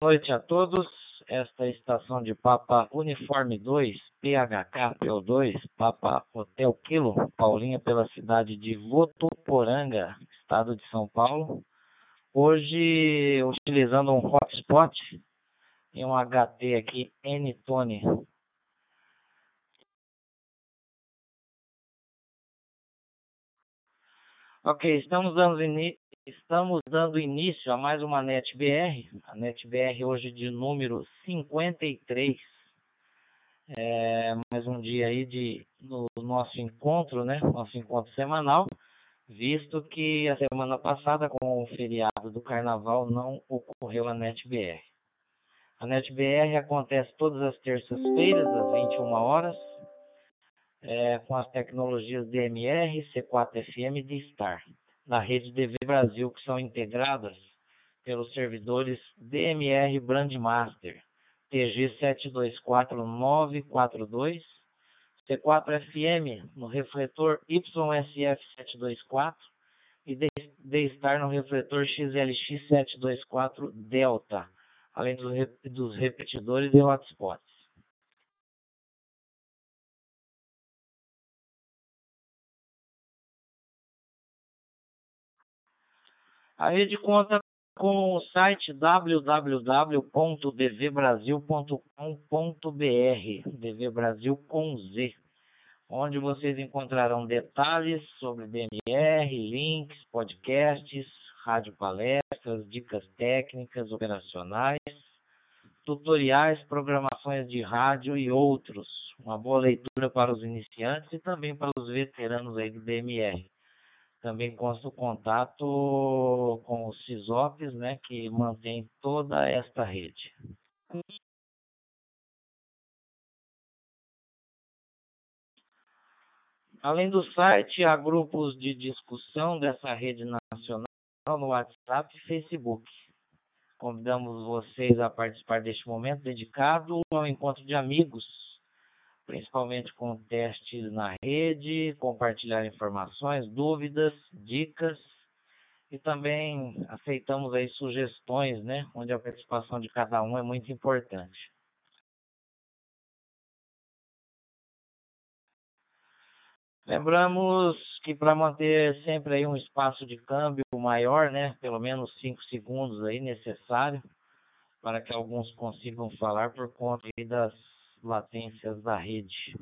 noite a todos. Esta é a estação de Papa Uniforme 2, PHK PO2, Papa Hotel Kilo, Paulinha pela cidade de Votuporanga, estado de São Paulo. Hoje utilizando um hotspot em um HT aqui N-Tone. Ok, estamos dando, estamos dando início a mais uma NetBR, a NetBR hoje de número 53. É, mais um dia aí de, no nosso encontro, né? Nosso encontro semanal, visto que a semana passada, com o feriado do carnaval, não ocorreu a NetBR. A NetBR acontece todas as terças-feiras, às 21 horas, é, com as tecnologias DMR, C4FM e D-Star na rede DV Brasil, que são integradas pelos servidores DMR Brandmaster TG 724942, C4FM no refletor YSF 724 e D-Star no refletor XLX 724 Delta, além dos repetidores e hotspots. A rede conta com o site www.dvbrasil.com.br, DV com Z, onde vocês encontrarão detalhes sobre DMR, links, podcasts, rádio palestras, dicas técnicas, operacionais, tutoriais, programações de rádio e outros. Uma boa leitura para os iniciantes e também para os veteranos aí do DMR. Também consta o contato com os CISOPs, né, que mantém toda esta rede. Além do site, há grupos de discussão dessa rede nacional no WhatsApp e Facebook. Convidamos vocês a participar deste momento dedicado ao encontro de amigos principalmente com testes na rede, compartilhar informações, dúvidas, dicas e também aceitamos aí sugestões, né, onde a participação de cada um é muito importante. Lembramos que para manter sempre aí um espaço de câmbio maior, né, pelo menos 5 segundos aí necessário, para que alguns consigam falar por conta das latências da rede.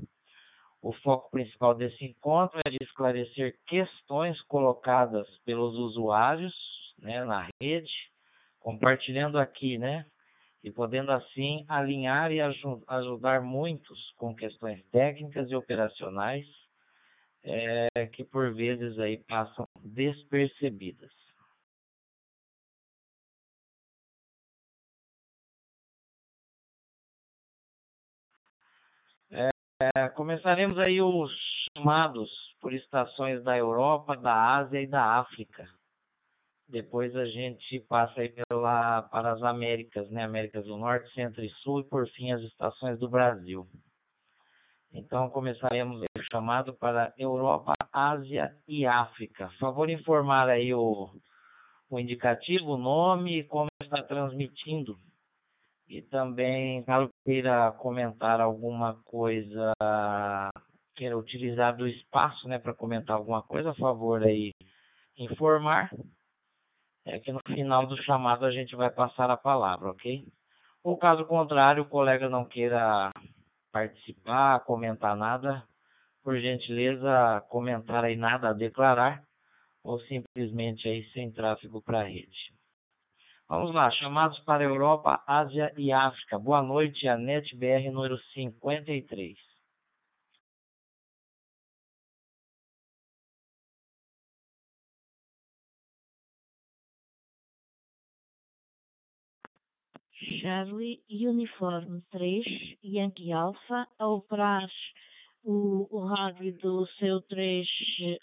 O foco principal desse encontro é de esclarecer questões colocadas pelos usuários né, na rede, compartilhando aqui, né? E podendo assim alinhar e ajudar muitos com questões técnicas e operacionais é, que por vezes aí passam despercebidas. É, começaremos aí os chamados por estações da Europa, da Ásia e da África. Depois a gente passa aí pela, para as Américas, né? Américas do Norte, Centro e Sul e por fim as estações do Brasil. Então começaremos o chamado para Europa, Ásia e África. Favor informar aí o, o indicativo, o nome e como está transmitindo e também, queira comentar alguma coisa, queira utilizar do espaço né, para comentar alguma coisa, a favor aí informar. É que no final do chamado a gente vai passar a palavra, ok? Ou caso contrário, o colega não queira participar, comentar nada, por gentileza, comentar aí nada a declarar, ou simplesmente aí sem tráfego para a rede. Vamos lá, chamados para Europa, Ásia e África. Boa noite, a NetBR número 53. Charlie Uniforme 3, Yankee Alpha, a operar o, o rádio do seu 3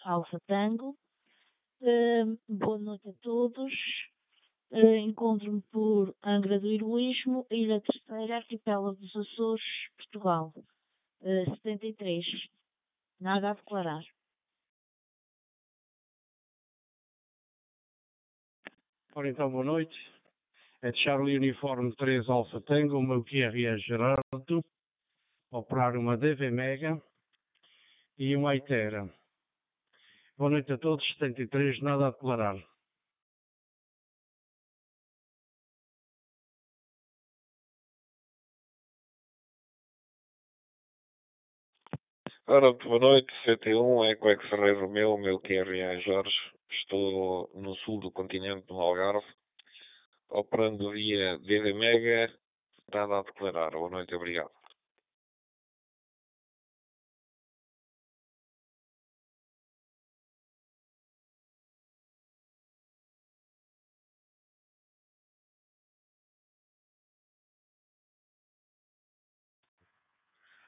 Alpha Tango. Uh, boa noite a todos. Uh, Encontro-me por Angra do Heroísmo, Ilha Terceira, Arquipélago dos Açores, Portugal. Uh, 73. Nada a declarar. Ora então, boa noite. É Charlie Uniforme 3 Alfa Tango, o meu QR é Gerardo, operar uma DV Mega e uma Itera. Boa noite a todos, 73, nada a declarar. Ora, boa noite, CT1, Eco X-Ray Romeu, meu QRA Jorge. Estou no sul do continente, no Algarve, operando via DD Mega, nada a declarar. Boa noite, obrigado.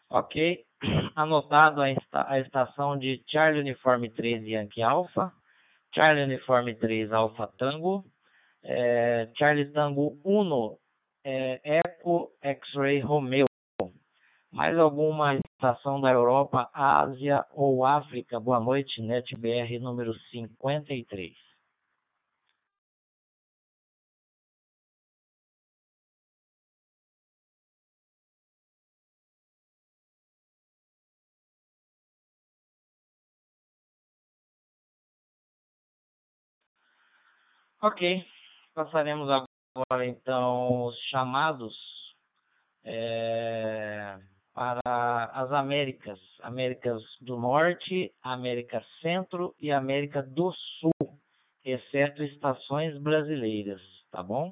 Ok. Anotado a, esta, a estação de Charlie Uniforme 3 Yankee Alpha, Charlie Uniforme 3 Alpha Tango, é, Charlie Tango 1 é, Eco X-Ray Romeo. Mais alguma estação da Europa, Ásia ou África? Boa noite, NetBR número 53. Ok, passaremos agora então os chamados é, para as Américas, Américas do Norte, América Centro e América do Sul, exceto estações brasileiras, tá bom?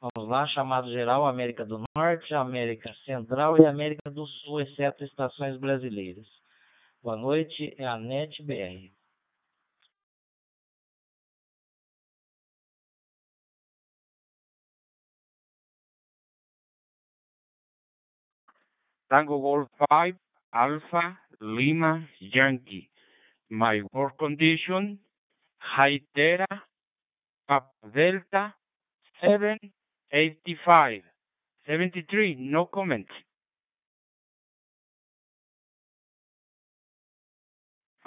Vamos lá, chamado geral América do Norte, América Central e América do Sul, exceto estações brasileiras. Boa noite, é a NetBR. Tango Golf 5, Alpha, Lima, Yankee. My work condition, High Terra, Papa Delta, 785. 73, no comment.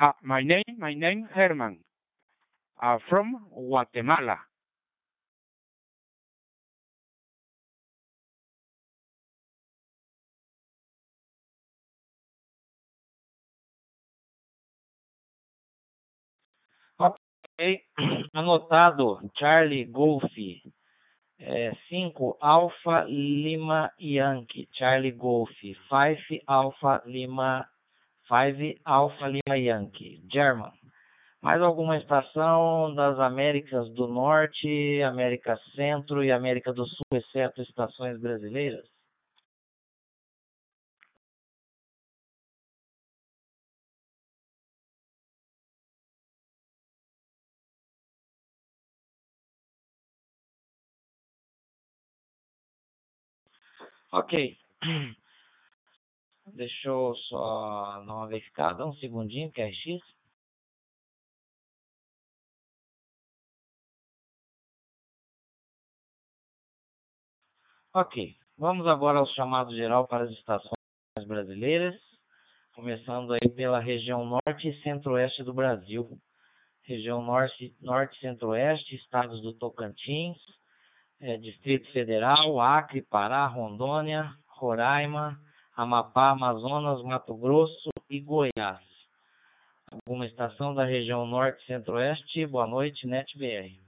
Uh, my name, my name Herman. Uh, from Guatemala. Anotado Charlie Golf 5 Alpha Lima Yankee, Charlie Golf 5 Alpha Lima 5 Alpha Lima Yankee, German. Mais alguma estação das Américas do Norte, América Centro e América do Sul, exceto estações brasileiras? Ok. Deixa eu só dar uma verificada, um segundinho, que é X. Ok, vamos agora ao chamado geral para as estações brasileiras, começando aí pela região norte e centro-oeste do Brasil. Região norte, norte centro-oeste, estados do Tocantins, é, Distrito Federal, Acre, Pará, Rondônia, Roraima, Amapá, Amazonas, Mato Grosso e Goiás. Alguma estação da região norte centro-oeste? Boa noite, NetBR.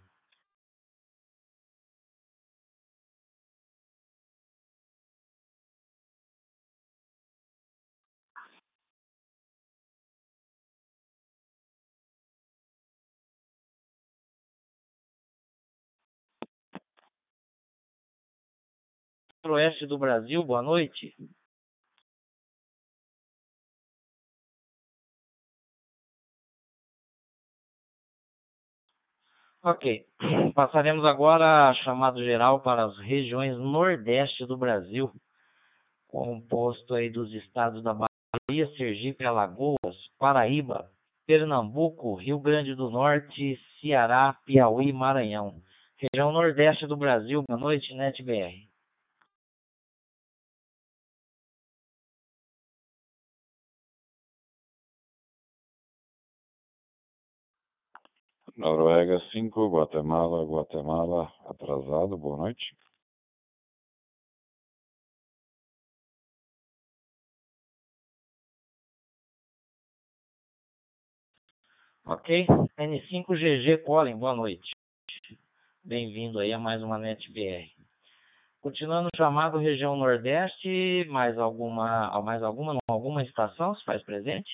Centro-oeste do Brasil, boa noite. Ok, passaremos agora a chamado geral para as regiões nordeste do Brasil, composto aí dos estados da Bahia, Sergipe, Alagoas, Paraíba, Pernambuco, Rio Grande do Norte, Ceará, Piauí e Maranhão. Região nordeste do Brasil, boa noite, NetBR. Noruega 5, Guatemala, Guatemala, atrasado, boa noite. Ok, N5GG Colin, boa noite. Bem-vindo aí a mais uma NetBR. Continuando o chamado região Nordeste, mais alguma, mais alguma, alguma estação se faz presente?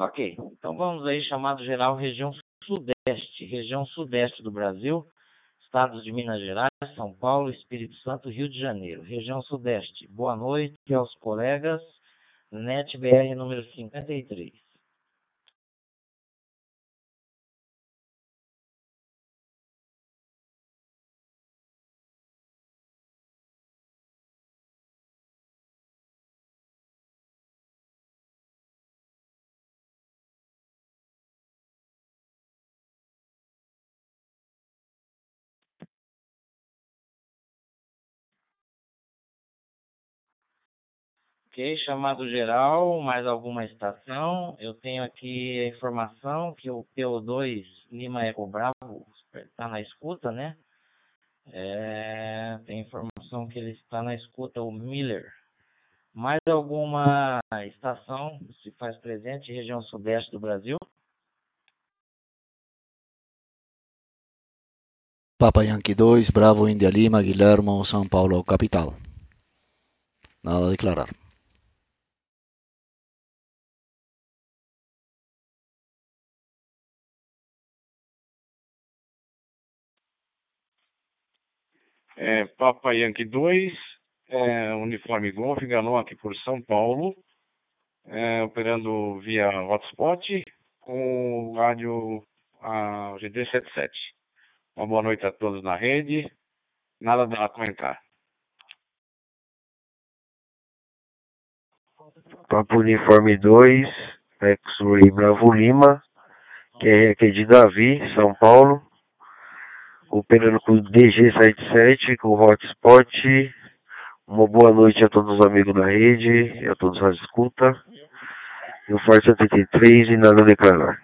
Ok, então vamos aí, chamado geral região Sudeste, região Sudeste do Brasil, estados de Minas Gerais, São Paulo, Espírito Santo, Rio de Janeiro. Região Sudeste, boa noite aos colegas, NetBR número 53. Ok, chamado geral, mais alguma estação. Eu tenho aqui a informação que o PO2 Lima Eco Bravo está na escuta, né? É, tem informação que ele está na escuta, o Miller. Mais alguma estação se faz presente região sudeste do Brasil? Papa Yankee 2, Bravo India Lima, Guilhermo, São Paulo, capital. Nada a declarar. É, Papa Yankee 2, é, uniforme Golf, aqui por São Paulo, é, operando via hotspot com o rádio a GD77. Uma boa noite a todos na rede, nada a comentar. Papa Uniforme 2, X-Ray Bravo Lima, que é de Davi, São Paulo o DG77, com Hotspot. Uma boa noite a todos os amigos da rede e a todos a escuta. E o Forte 73 e nada a declarar.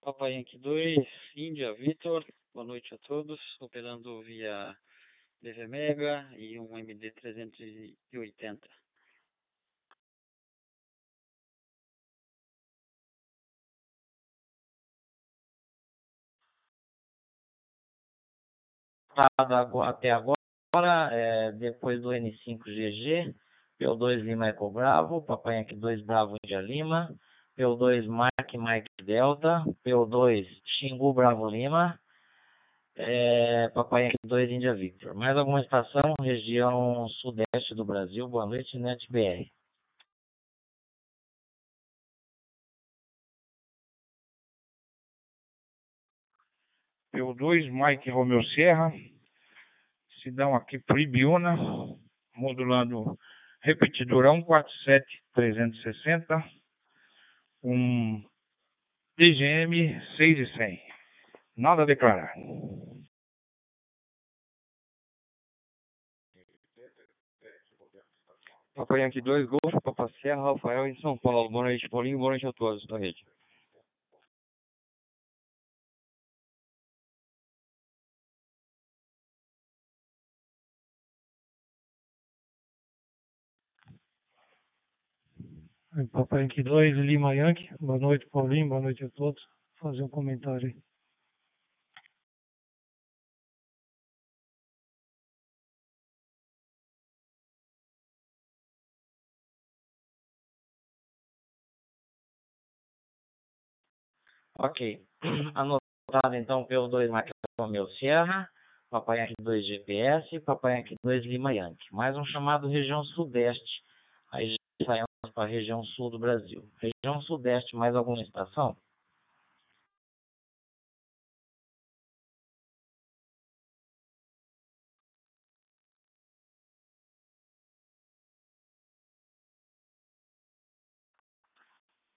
Papai Yankee 2, Índia, Vitor, boa noite a todos, operando via DV Mega e um MD 380. Até agora, é, depois do N5GG, P2 Lima Eco Bravo, Papai Yankee 2 Bravo India Lima, P2 Mike Mike Delta, P2 Xingu Bravo Lima, é, Papai Yankee 2 Índia Victor. Mais alguma estação, região sudeste do Brasil. Boa noite, NetBR. P2 Mike Romeu Serra, Cidão aqui por Ibiúna, modulando repetidorão 47360, um DGM 6 e 100. Nada a declarar. Papai Yankee 2, Golfo, Papa Serra, Rafael em São Paulo. Boa noite, Paulinho. Boa noite a todos da rede. Papai Yankee 2, Lima Yankee. Boa noite, Paulinho. Boa noite a todos. Vou fazer um comentário aí. Ok. Anotado então pelo 2 Maquia Romeu Sierra, Papai Yankee 2 GPS, Papai Yankee 2 Lima Yankee. Mais um chamado região sudeste. Aí saímos para a região sul do Brasil. Região sudeste, mais alguma estação?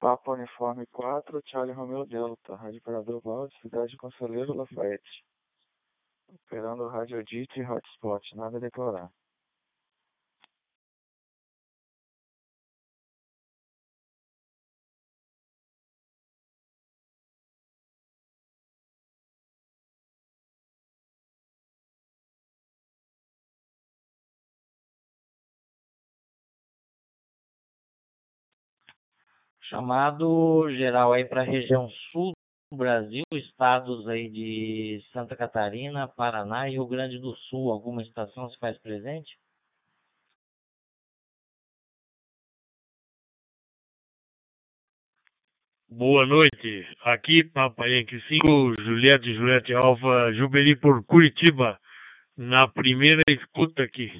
Papa Uniforme 4, Charlie Romeo Delta, Rádio Operador Val, Cidade Conselheiro Lafayette. Operando Rádio Dito e Hotspot, nada a declarar. Chamado geral aí para a região sul do Brasil, estados aí de Santa Catarina, Paraná e Rio Grande do Sul. Alguma estação se faz presente? Boa noite. Aqui, Papai Yankee 5, Juliette Juliette Alfa, Jubeli por Curitiba. Na primeira escuta aqui.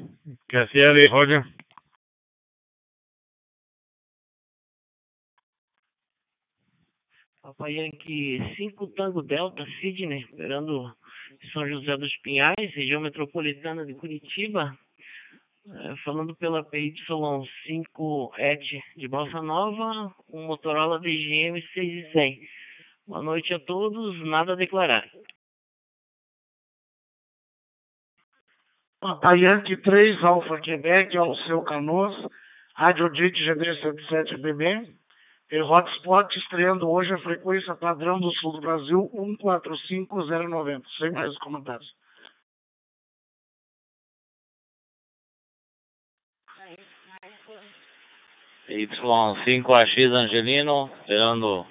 Cassiele, Roger. Papai Yankee 5 Tango Delta, Sydney, esperando São José dos Pinhais, região metropolitana de Curitiba. É, falando pela PY5 Edge de Bossa Nova, um Motorola DGM 6100. Boa noite a todos, nada a declarar. Papai Yankee 3 Alfa Quebec, ao seu Canoas, Rádio DIT GD77BB, e Hotspot estreando hoje a frequência padrão do sul do Brasil 145090. Sem mais comentários. Y5AX Angelino, esperando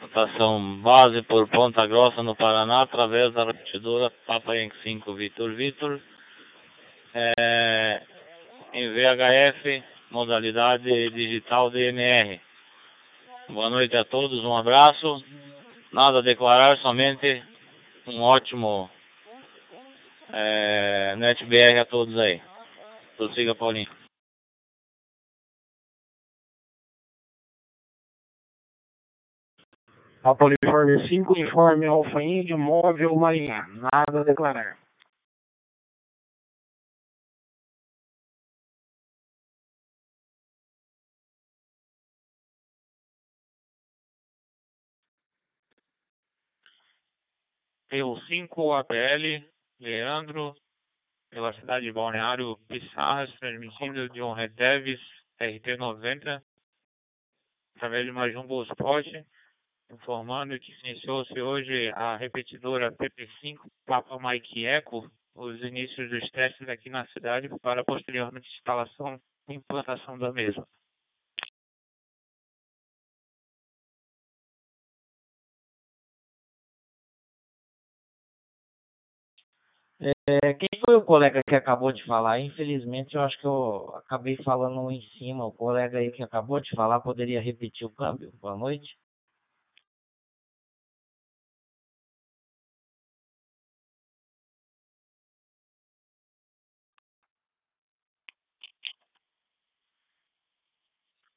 rotação base por Ponta Grossa no Paraná, através da repetidora Papa Yankee 5 Vitor Vitor, é, em VHF, modalidade digital DMR. Boa noite a todos, um abraço. Nada a declarar, somente um ótimo é, NetBR a todos aí. Prossiga, Paulinho. Alfa Uniforme 5, informe Alfa Índio, móvel Marinha. Nada a declarar. Pelo 5 APL, Leandro, pela cidade de Balneário Pissarras, transmitindo de um Reteves RT90, através de uma Jumbo Sport, informando que iniciou-se hoje a repetidora PP5 Papa Mike Eco, os inícios dos testes aqui na cidade para posteriormente instalação e implantação da mesma. É, quem foi o colega que acabou de falar? Infelizmente, eu acho que eu acabei falando em cima. O colega aí que acabou de falar poderia repetir o câmbio. Boa noite.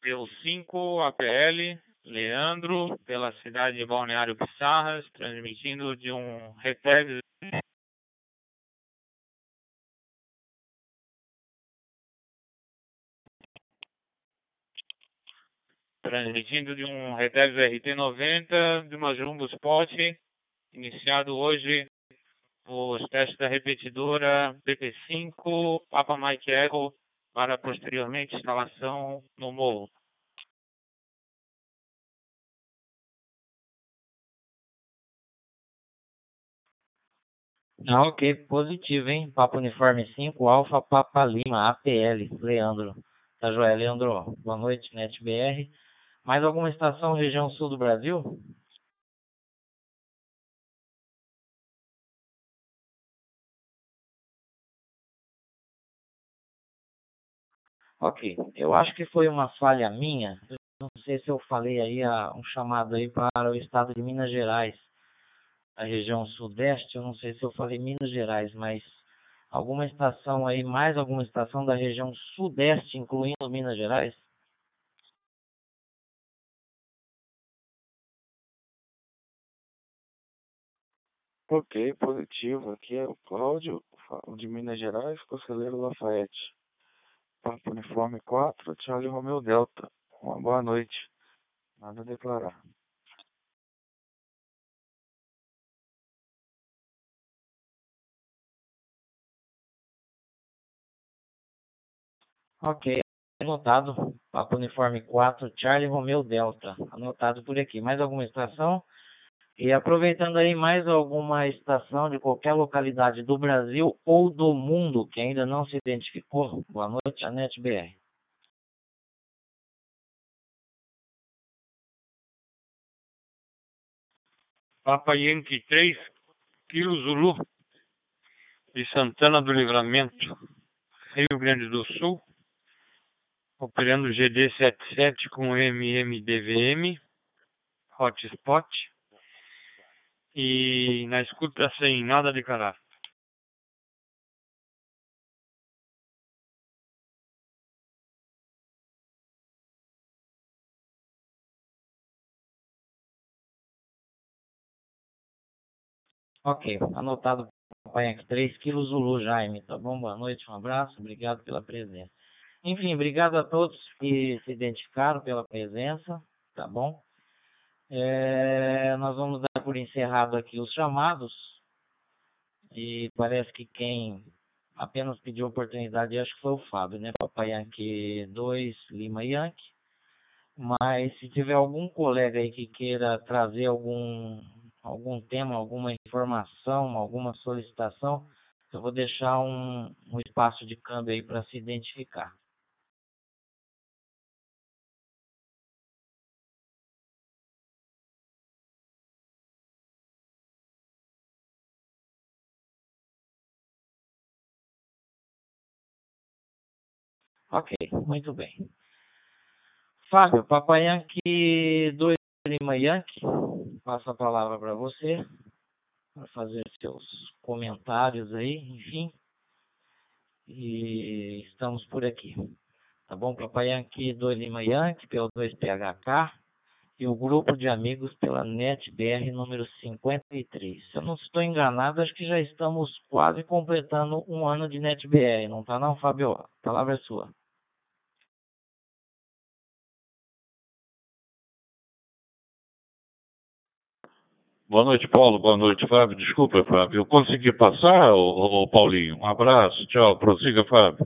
Pelo 5 APL, Leandro, pela cidade de Balneário Pissarras, transmitindo de um Retex transmitindo de um Retex RT90 de uma Jumbo Sport, iniciado hoje os testes da repetidora PP5 Papa Mike Echo para posteriormente instalação no morro. Ah, ok, positivo, hein? Papa Uniforme 5, Alfa Papa Lima, APL, Leandro. Tá joia, Leandro? Boa noite, NetBR. Mais alguma estação região sul do Brasil? Ok, eu acho que foi uma falha minha. Não sei se eu falei aí um chamado aí para o estado de Minas Gerais, a região sudeste. Eu não sei se eu falei Minas Gerais, mas alguma estação aí, mais alguma estação da região sudeste, incluindo Minas Gerais? Ok, positivo. Aqui é o Cláudio, de Minas Gerais, Conselheiro Lafayette. Papo Uniforme 4, Charlie Romeo Delta. Uma boa noite. Nada a declarar. Ok, anotado. Papo Uniforme 4, Charlie Romeo Delta. Anotado por aqui. Mais alguma estação? E aproveitando aí mais alguma estação de qualquer localidade do Brasil ou do mundo que ainda não se identificou, boa noite, Anete BR. Papa Yankee 3, Quilo Zulu, de Santana do Livramento, Rio Grande do Sul, operando GD77 com MMDVM, hotspot e na escuta sem nada a declarar. Ok, anotado Papai aqui, 3 quilos Zulu, Jaime, tá bom? Boa noite, um abraço, obrigado pela presença. Enfim, obrigado a todos que se identificaram pela presença, tá bom? É, nós vamos dar por encerrado aqui os chamados. E parece que quem apenas pediu oportunidade, acho que foi o Fábio, né? Papai Yankee 2, Lima Yankee. Mas se tiver algum colega aí que queira trazer algum algum tema, alguma informação, alguma solicitação, eu vou deixar um, um espaço de câmbio aí para se identificar. Ok, muito bem. Fábio, Papai Yankee 2 Lima Yankee, passo a palavra para você, para fazer seus comentários aí, enfim. E estamos por aqui. Tá bom? Papai Yankee 2 Lima Yankee, pelo 2PHK, e o grupo de amigos pela NetBR número 53. Se eu não estou enganado, acho que já estamos quase completando um ano de NetBR, não tá não, Fábio? A palavra é sua. Boa noite, Paulo. Boa noite, Fábio. Desculpa, Fábio. Eu consegui passar, ô, ô Paulinho? Um abraço. Tchau. Prossiga, Fábio.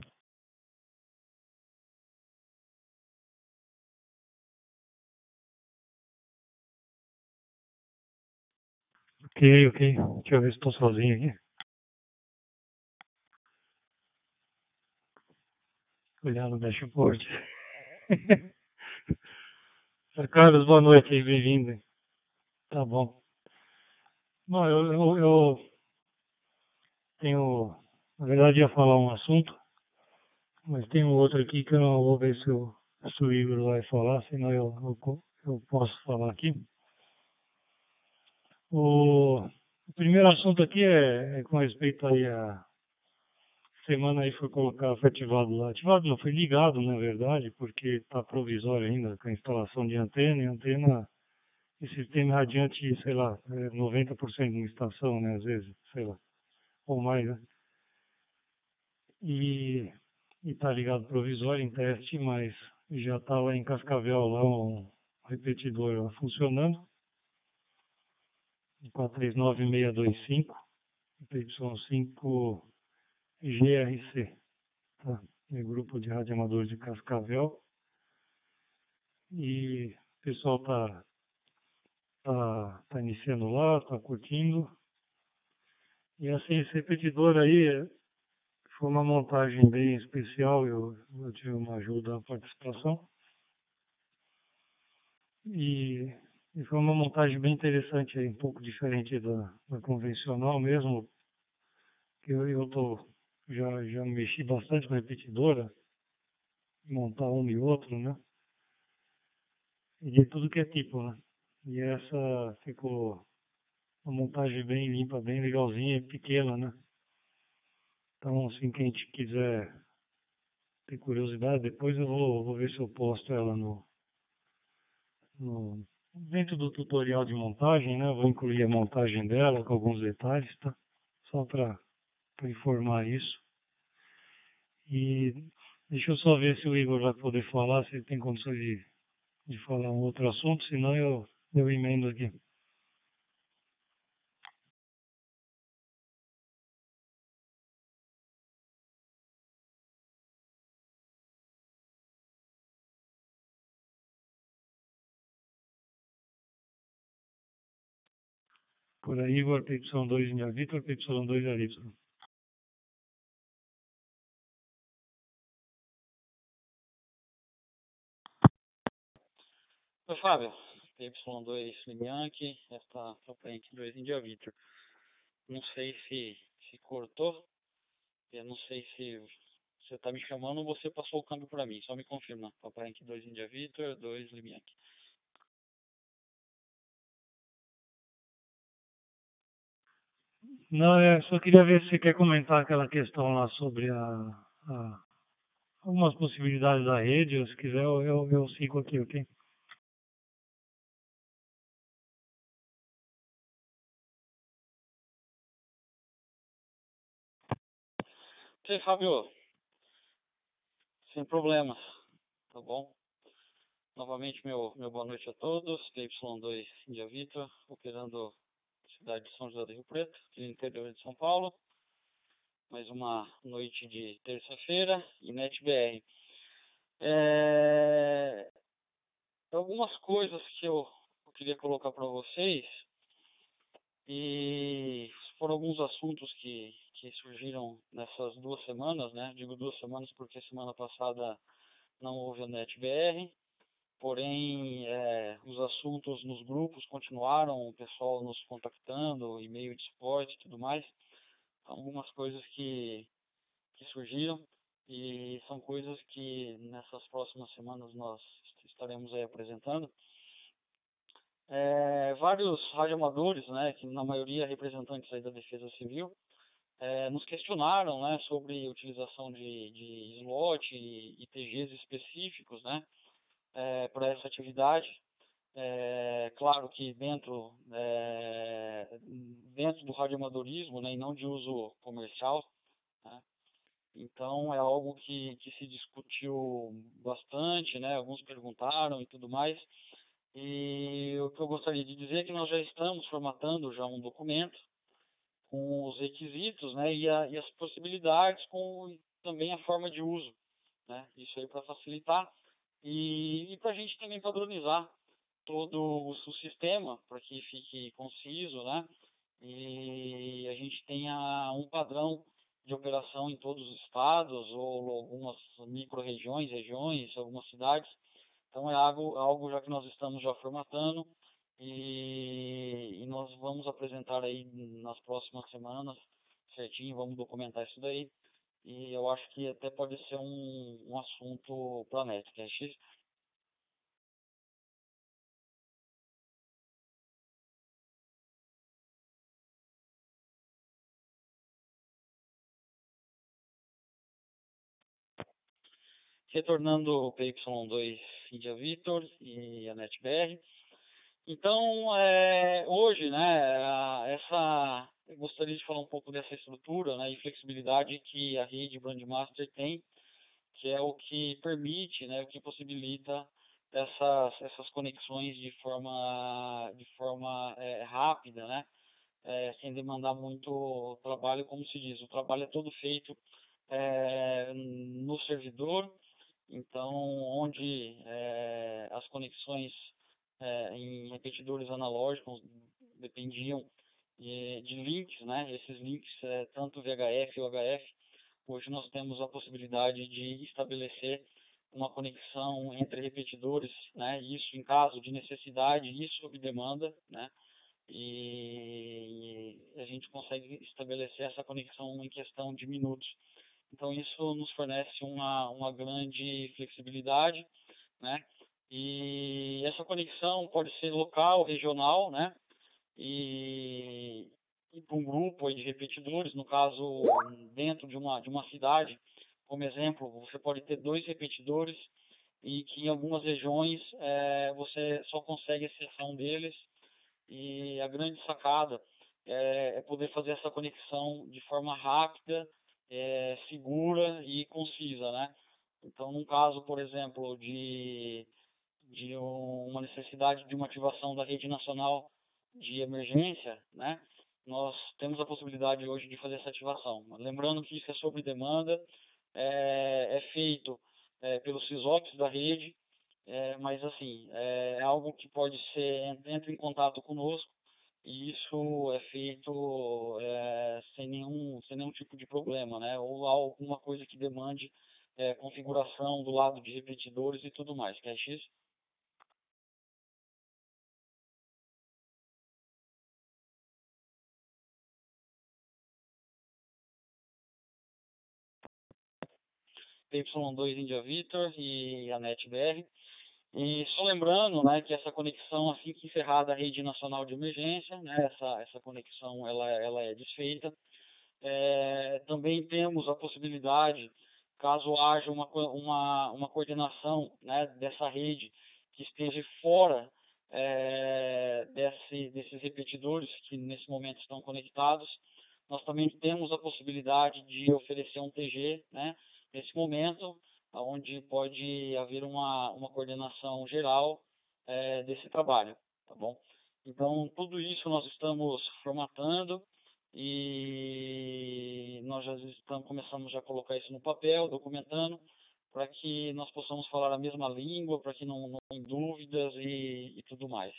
Ok, ok. Deixa eu ver se estou sozinho aqui. Olhar no dashboard. Carlos, boa noite, bem-vindo. Tá bom. Bom, eu, eu, eu tenho, na verdade ia falar um assunto, mas tem um outro aqui que eu não vou ver se o, se o Igor vai falar, senão eu, eu, eu posso falar aqui. O, o, primeiro assunto aqui é, é, com respeito aí a semana aí foi colocar, foi ativado lá. Ativado não, foi ligado na verdade, porque está provisório ainda com a instalação de antena, e antena esse sistema radiante, sei lá, é 90% de uma estação, né, às vezes, sei lá, ou mais, né? E está ligado provisório em teste, mas já está lá em Cascavel, lá um repetidor lá, funcionando, 439625, Y5 GRC, tá? É grupo de radioamadores de Cascavel. E o pessoal está tá, tá iniciando lá, tá curtindo. E assim, esse repetidor aí foi uma montagem bem especial, eu, eu tive uma ajuda na participação. E, e, foi uma montagem bem interessante aí, um pouco diferente da, da convencional mesmo. Eu, eu tô, já, já mexi bastante com repetidora, montar um e outro, né? E de tudo que é tipo, né? E essa ficou uma montagem bem limpa, bem legalzinha pequena, né? Então, assim, quem quiser ter curiosidade, depois eu vou, vou ver se eu posto ela no, no dentro do tutorial de montagem, né? Vou incluir a montagem dela com alguns detalhes, tá? Só para informar isso. E deixa eu só ver se o Igor vai poder falar, se ele tem condições de, de falar um outro assunto, senão eu eu emendo aqui. Por aí, Igor, PY2 minha Vitor, PY2 é Y. Ô, Fábio, PY2 Limianque, esta Papayanque 2 India Victor. Não sei se se cortou, eu não sei se você está me chamando ou você passou o câmbio para mim, só me confirma. Papayanque 2 India Victor, 2 Limianque. Não, eu só queria ver se você quer comentar aquela questão lá sobre a, a algumas possibilidades da rede, se quiser eu, eu, eu sigo aqui, ok? Ok, Fábio. Sem problemas, tá bom? Novamente, meu, meu boa noite a todos. PY2 India Vitor, operando cidade de São José do Rio Preto, aqui no interior de São Paulo. Mais uma noite de terça-feira e NetBR. É... Algumas coisas que eu, eu queria colocar para vocês e foram alguns assuntos que, que surgiram nessas duas semanas, né? Digo duas semanas porque semana passada não houve a NetBR, porém é, os assuntos nos grupos continuaram, o pessoal nos contactando, e-mail de suporte e tudo mais. Algumas coisas que, que surgiram e são coisas que nessas próximas semanas nós estaremos aí apresentando. É, vários radioamadores, né, que na maioria representantes aí da Defesa Civil, é, nos questionaram né, sobre utilização de, de slot e ITGs específicos né, é, para essa atividade. É, claro que dentro, é, dentro do radioamadorismo né, e não de uso comercial. Né, então é algo que, que se discutiu bastante, né, alguns perguntaram e tudo mais. E o que eu gostaria de dizer é que nós já estamos formatando já um documento com os requisitos né, e, a, e as possibilidades com também a forma de uso. Né, isso aí para facilitar e, e para a gente também padronizar todo o, o sistema para que fique conciso, né? E a gente tenha um padrão de operação em todos os estados ou algumas micro-regiões, regiões, algumas cidades. Então é algo, algo já que nós estamos já formatando e, e nós vamos apresentar aí nas próximas semanas certinho, vamos documentar isso daí. E eu acho que até pode ser um, um assunto para Netcast. retornando o PY2 India Victor e a NetBR. Então, é, hoje, né, essa, gostaria de falar um pouco dessa estrutura né, e flexibilidade que a rede Brandmaster tem, que é o que permite, né, o que possibilita essas, essas conexões de forma, de forma é, rápida, né, é, sem demandar muito trabalho, como se diz, o trabalho é todo feito é, no servidor, então, onde as conexões é, em repetidores analógicos dependiam de, de, links, né? Esses links, é, tanto VHF ou HF, hoje nós temos a possibilidade de estabelecer uma conexão entre repetidores, né? Isso em caso de necessidade, isso sob demanda, né? E a gente consegue estabelecer essa conexão em questão de minutos. Então isso nos fornece uma, uma grande flexibilidade, né? E essa conexão pode ser local, regional, né? E, e para um grupo de repetidores, no caso dentro de uma de uma cidade, como exemplo, você pode ter dois repetidores e que em algumas regiões é, você só consegue acessar um deles e a grande sacada é, é poder fazer essa conexão de forma rápida é, segura e concisa, né? Então, num caso, por exemplo, de, de uma necessidade de uma ativação da rede nacional de emergência, né? Nós temos a possibilidade hoje de fazer essa ativação. Lembrando que isso é sobre demanda, é, é feito é, pelos CISOPs da rede, é, mas assim, é, é algo que pode ser, entra em contato conosco e isso é feito é, sem, nenhum, sem nenhum tipo de problema, né? Ou alguma coisa que demande é, configuração do lado de repetidores e tudo mais. Quer X? PY2 India Victor e a NetBR. E só lembrando né, que essa conexão, assim que encerrada a rede nacional de emergência, né, essa, essa conexão ela, ela é desfeita. É, também temos a possibilidade, caso haja uma, uma, uma coordenação né, dessa rede que esteja fora é, desse, desses repetidores que nesse momento estão conectados, nós também temos a possibilidade de oferecer um TG né, nesse momento, onde pode haver uma, uma coordenação geral é, desse trabalho, tá bom? Então, tudo isso nós estamos formatando e nós já estamos, começamos a colocar isso no papel, documentando, para que nós possamos falar a mesma língua, para que não, não tenha dúvidas e, e tudo mais.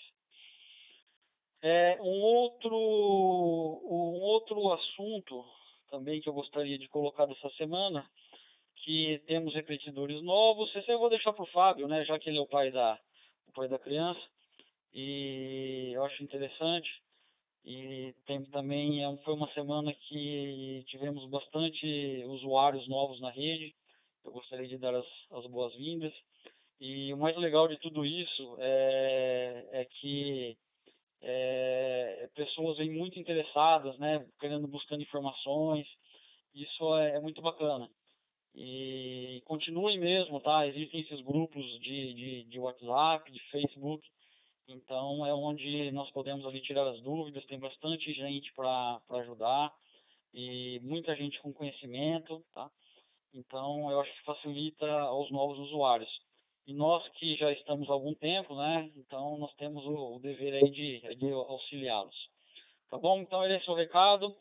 É, um, outro, um outro assunto também que eu gostaria de colocar dessa semana que temos repetidores novos. Esse eu vou deixar para o Fábio, né, já que ele é o pai da, o pai da criança. E eu acho interessante. E tem também é foi uma semana que tivemos bastante usuários novos na rede. Eu gostaria de dar as, as boas-vindas. E o mais legal de tudo isso é, é que é, pessoas vêm muito interessadas, né, querendo buscando informações. Isso é, é muito bacana. E continuem mesmo, tá? Existem esses grupos de, de, de WhatsApp, de Facebook. Então é onde nós podemos ali tirar as dúvidas. Tem bastante gente para ajudar e muita gente com conhecimento, tá? Então eu acho que facilita aos novos usuários. E nós que já estamos há algum tempo, né? Então nós temos o, o dever aí de, de auxiliá-los. Tá bom? Então esse é o recado.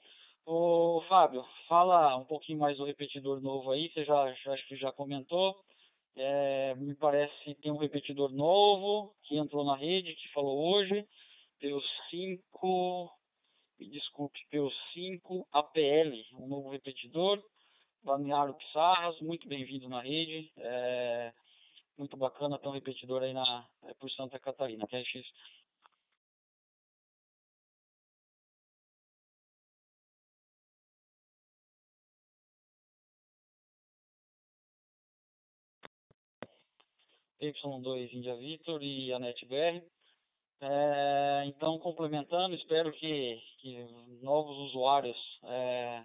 Ô, Fábio, fala um pouquinho mais do repetidor novo aí, você já, já acho que já comentou. É, me parece que tem um repetidor novo que entrou na rede, que falou hoje, PO5, me desculpe, PO5 APL, um novo repetidor, Balneário Pissarras, muito bem-vindo na rede, é, muito bacana ter um repetidor aí na, é, por Santa Catarina, que é X. Y2 India Victor e a NetBR. É, então, complementando, espero que, que novos usuários é,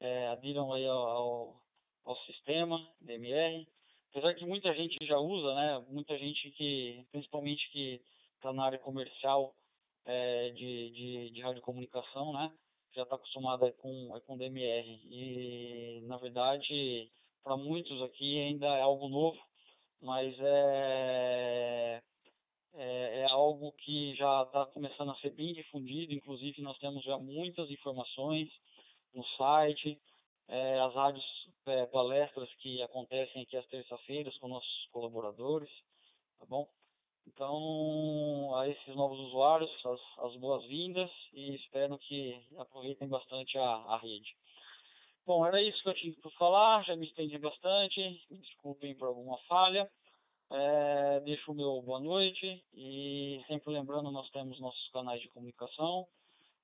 é, adiram aí ao, ao, sistema DMR. Apesar que muita gente já usa, né? Muita gente que, principalmente que está na área comercial é, de, de, de radiocomunicação, né? Já está acostumada com, com DMR. E, na verdade, para muitos aqui ainda é algo novo mas é, é, é algo que já está começando a ser bem difundido, inclusive nós temos já muitas informações no site, é, as rádios é, palestras que acontecem aqui às terças-feiras com nossos colaboradores, tá bom? Então, a esses novos usuários, as, as boas-vindas e espero que aproveitem bastante a, a rede. Bom, era isso que eu tinha para falar, já me estendi bastante, me desculpem por alguma falha. É, deixo o meu boa noite e sempre lembrando, nós temos nossos canais de comunicação,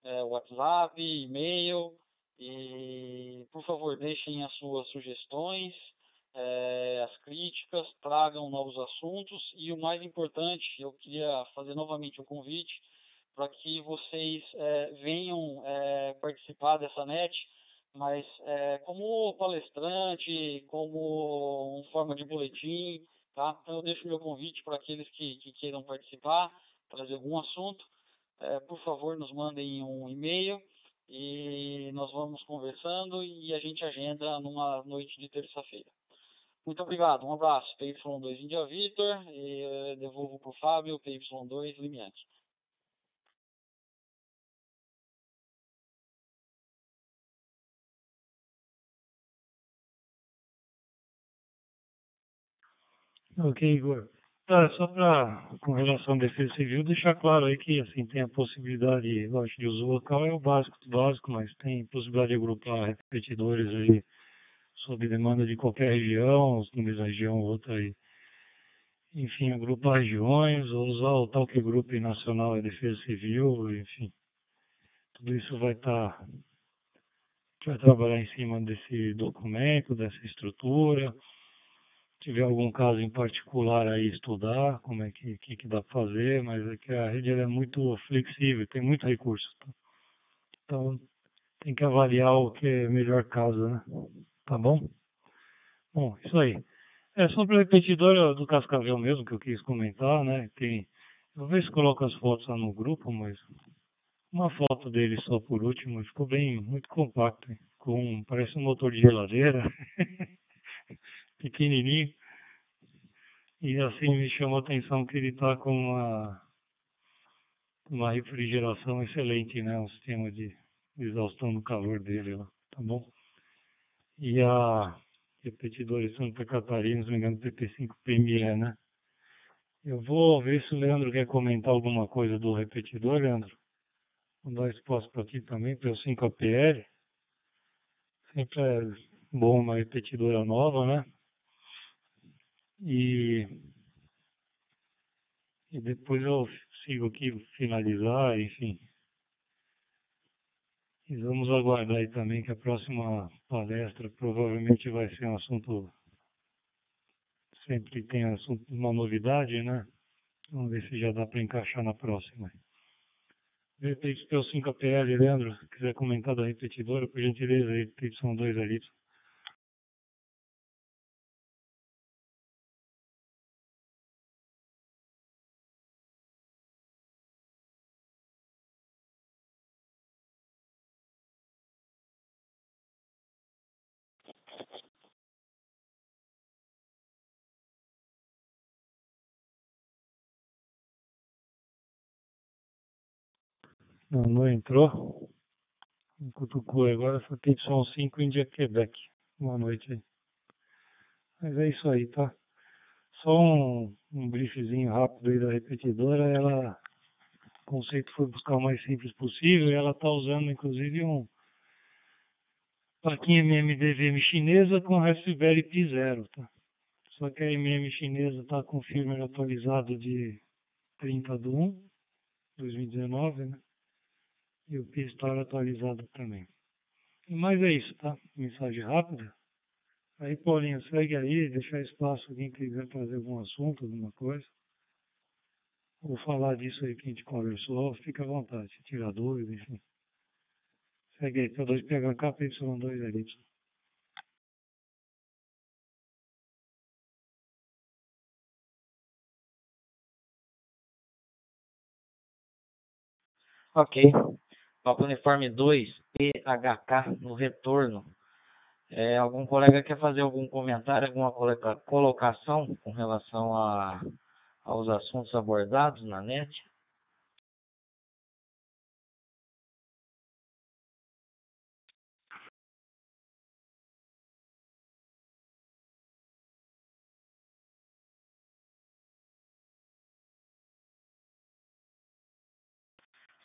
é, WhatsApp, e-mail, e por favor deixem as suas sugestões, é, as críticas, tragam novos assuntos e o mais importante, eu queria fazer novamente um convite para que vocês é, venham é, participar dessa net mas é, como palestrante, como forma de boletim, tá? Então eu deixo meu convite para aqueles que, que, queiram participar, trazer algum assunto, é, por favor nos mandem um e-mail e nós vamos conversando e a gente agenda numa noite de terça-feira. Muito obrigado, um abraço, PY2 India Vitor, e devolvo para o Fábio, PY2 Limiante. Ok, Igor. Tá, só para, com relação à defesa civil, deixar claro aí que assim, tem a possibilidade, lógico, de uso local é o básico básico, mas tem possibilidade de agrupar repetidores aí sob demanda de qualquer região, não mesma região, outra aí. Enfim, agrupar regiões, ou usar o tal que grupo nacional de defesa civil, enfim. Tudo isso vai estar. Tá, vai trabalhar em cima desse documento, dessa estrutura tiver algum caso em particular aí estudar, como é que, que, que dá para fazer, mas é que a rede é muito flexível, tem muito recurso. Tá? Então tem que avaliar o que é melhor caso, né? Tá bom? Bom, isso aí. É sobre o repetidor do Cascavel mesmo que eu quis comentar, né? Tem, eu vejo se coloco as fotos lá no grupo, mas uma foto dele só por último, ficou bem, muito compacto, hein? com parece um motor de geladeira, pequenininho. E assim me chamou a atenção que ele está com uma, uma refrigeração excelente, né? Um sistema de, de exaustão do calor dele lá, tá bom? E a repetidor de Santa Catarina, se não me engano, PP5 PME, né? Eu vou ver se o Leandro quer comentar alguma coisa do repetidor, Leandro. Vou dar espaço para ti também, para o 5APL. Sempre é bom uma repetidora nova, né? E, e depois eu sigo aqui finalizar, enfim. E vamos aguardar aí também que a próxima palestra provavelmente vai ser um assunto. Sempre tem assunto, uma novidade, né? Vamos ver se já dá para encaixar na próxima. VPXP5APL, Leandro, se quiser comentar da repetidora, por gentileza, aí, PY2 ali. Não, não entrou. Cutucou agora, foi PY5 India Quebec. Boa noite aí. Mas é isso aí, tá? Só um, um briefzinho rápido aí da repetidora. Ela, o conceito foi buscar o mais simples possível e ela está usando inclusive um plaquinha MMDVM chinesa com Raspberry Pi Zero, tá? Só que a MM chinesa está com firmware atualizado de 30 de 1, 2019, né? E o está atualizado também. Mas é isso, tá? Mensagem rápida. Aí, Paulinho, segue aí, deixar espaço quem quiser trazer algum assunto, alguma coisa. Ou falar disso aí que a gente conversou, fica à vontade, tirar dúvida, enfim. Segue aí, P2PHK, PY2LY. Ok. Papa Uniforme 2, PHK, no retorno. É, algum colega quer fazer algum comentário, alguma colocação com relação a, aos assuntos abordados na net?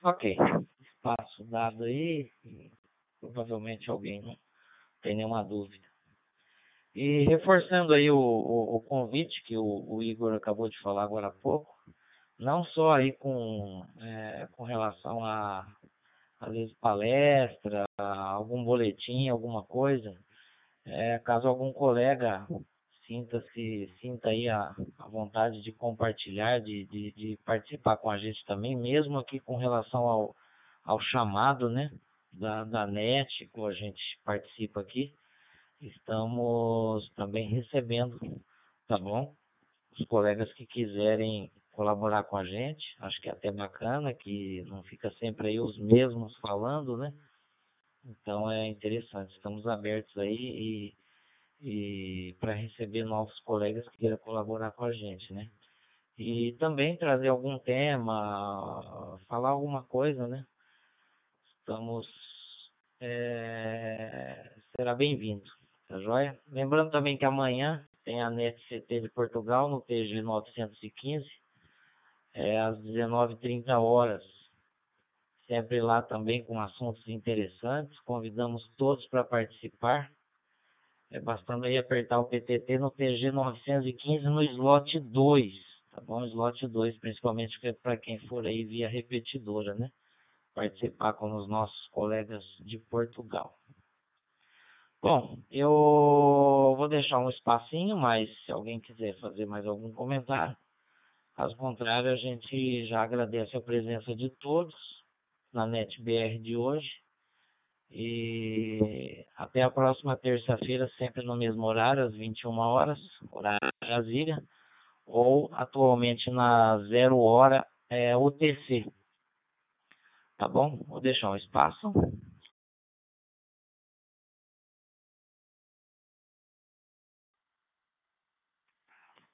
Ok espaço dado aí, provavelmente alguém não tem nenhuma dúvida. E reforçando aí o, o, o convite que o, o, Igor acabou de falar agora há pouco, não só aí com, é, com relação a, às vezes, palestra, algum boletim, alguma coisa, é, caso algum colega sinta-se, sinta aí a, a, vontade de compartilhar, de, de, de participar com a gente também, mesmo aqui com relação ao, ao chamado né, da, da NET, que a gente participa aqui, estamos também recebendo, tá bom? Os colegas que quiserem colaborar com a gente, acho que é até bacana, que não fica sempre aí os mesmos falando, né? Então é interessante, estamos abertos aí e, e para receber novos colegas que queiram colaborar com a gente, né? E também trazer algum tema, falar alguma coisa, né? Estamos é, será bem-vindo, tá joia? Lembrando também que amanhã tem a NET CT de Portugal no TG 915, é, às 19h30 horas. Sempre lá também com assuntos interessantes. Convidamos todos para participar. É bastando aí apertar o PTT no TG 915 no slot 2, tá bom? Slot 2, principalmente para quem for aí via repetidora, né? Participar com os nossos colegas de Portugal. Bom, eu vou deixar um espacinho, mas se alguém quiser fazer mais algum comentário, caso contrário, a gente já agradece a presença de todos na NetBR de hoje. E até a próxima terça-feira, sempre no mesmo horário, às 21 horas, horário Brasília, ou atualmente na zero hora é, UTC. Tá bom? Vou deixar um espaço.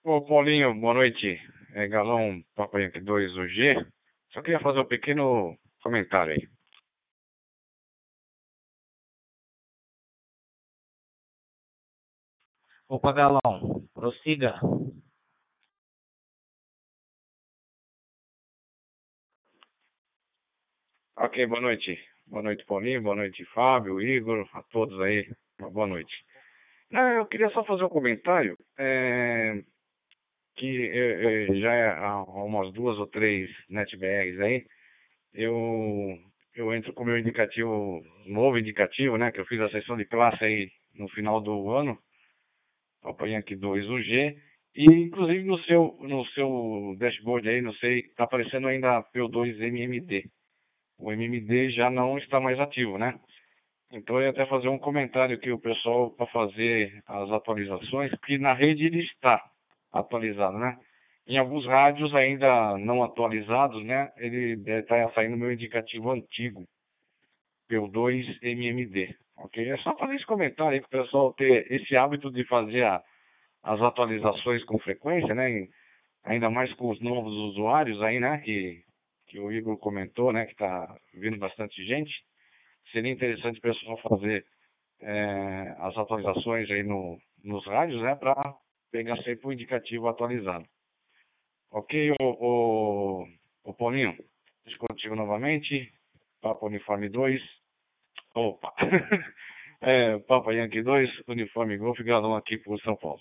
Ô Paulinho, boa noite. É Galão Papai Yankee 2 UG. Só queria fazer um pequeno comentário aí. Opa, Galão, prossiga. Ok, boa noite. Boa noite, Paulinho. Boa noite, Fábio, Igor, a todos aí. Uma boa noite. Eu queria só fazer um comentário. É, que eu, eu, já há umas duas ou três NetBRs aí, eu, eu entro com o meu indicativo, novo indicativo, né? Que eu fiz a sessão de classe aí no final do ano. Aqui 2 UG. E inclusive no seu, no seu dashboard aí, não sei, está aparecendo ainda P2 MMD. O MMD já não está mais ativo, né? Então eu ia até fazer um comentário aqui o pessoal para fazer as atualizações, que na rede ele está atualizado, né? Em alguns rádios ainda não atualizados, né? Ele está saindo meu indicativo antigo, P2 MMD, ok? É só fazer esse comentário aí para o pessoal ter esse hábito de fazer a, as atualizações com frequência, né? ainda mais com os novos usuários aí, né? Que, que o Igor comentou, né? Que está vindo bastante gente. Seria interessante o pessoal fazer é, as atualizações aí no, nos rádios, né? Para pegar sempre o indicativo atualizado. Ok, o, o, o Paulinho? Deixa contigo novamente. Papa Uniforme 2. Opa! é, Papa Yankee 2, Uniforme Golf, galão aqui por São Paulo.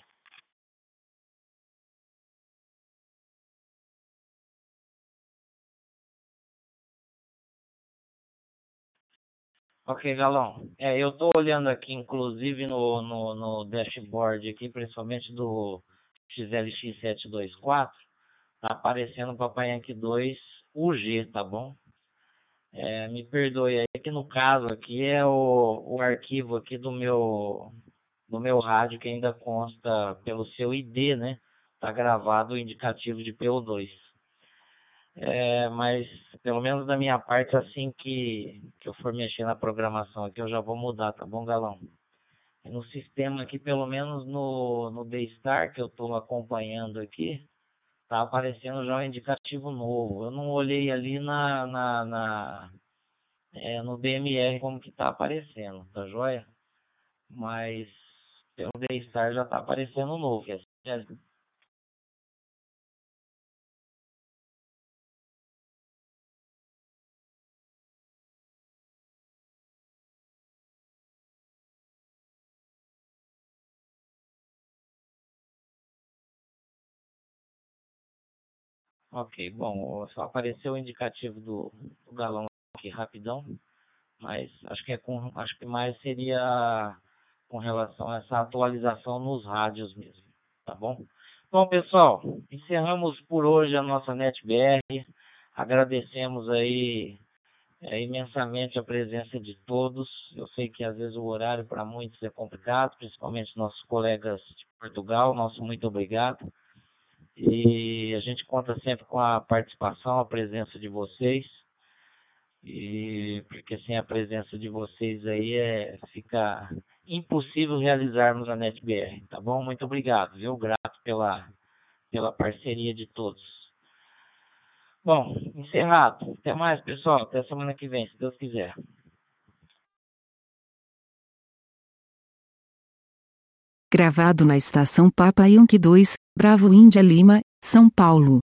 Ok, Galão. É, eu estou olhando aqui, inclusive, no, no, no, dashboard aqui, principalmente do XLX724, tá aparecendo o Papai Yankee 2 UG, tá bom? É, me perdoe aí que no caso aqui é o, o arquivo aqui do meu do meu rádio que ainda consta pelo seu ID, né? Tá gravado o indicativo de PO2. É, mas pelo menos da minha parte, assim que, que eu for mexer na programação aqui, eu já vou mudar, tá bom, Galão? No sistema aqui, pelo menos no, no Daystar que eu estou acompanhando aqui, tá aparecendo já um indicativo novo. Eu não olhei ali na, na, na é, no DMR como que tá aparecendo, tá joia? Mas pelo Daystar já tá aparecendo novo. É Ok, bom, só apareceu o indicativo do, do galão aqui rapidão, mas acho que é com, acho que mais seria com relação a essa atualização nos rádios mesmo, tá bom? Bom, pessoal, encerramos por hoje a nossa NetBR. Agradecemos aí é, imensamente a presença de todos. Eu sei que às vezes o horário para muitos é complicado, principalmente nossos colegas de Portugal. Nosso muito obrigado. E a gente conta sempre com a participação, a presença de vocês. E porque sem a presença de vocês aí é, fica impossível realizarmos a NetBR, tá bom? Muito obrigado, viu? Grato pela, pela parceria de todos. Bom, encerrado. Até mais, pessoal. Até semana que vem, se Deus quiser. Gravado na estação Papa Yankee 2, Bravo Índia Lima, São Paulo.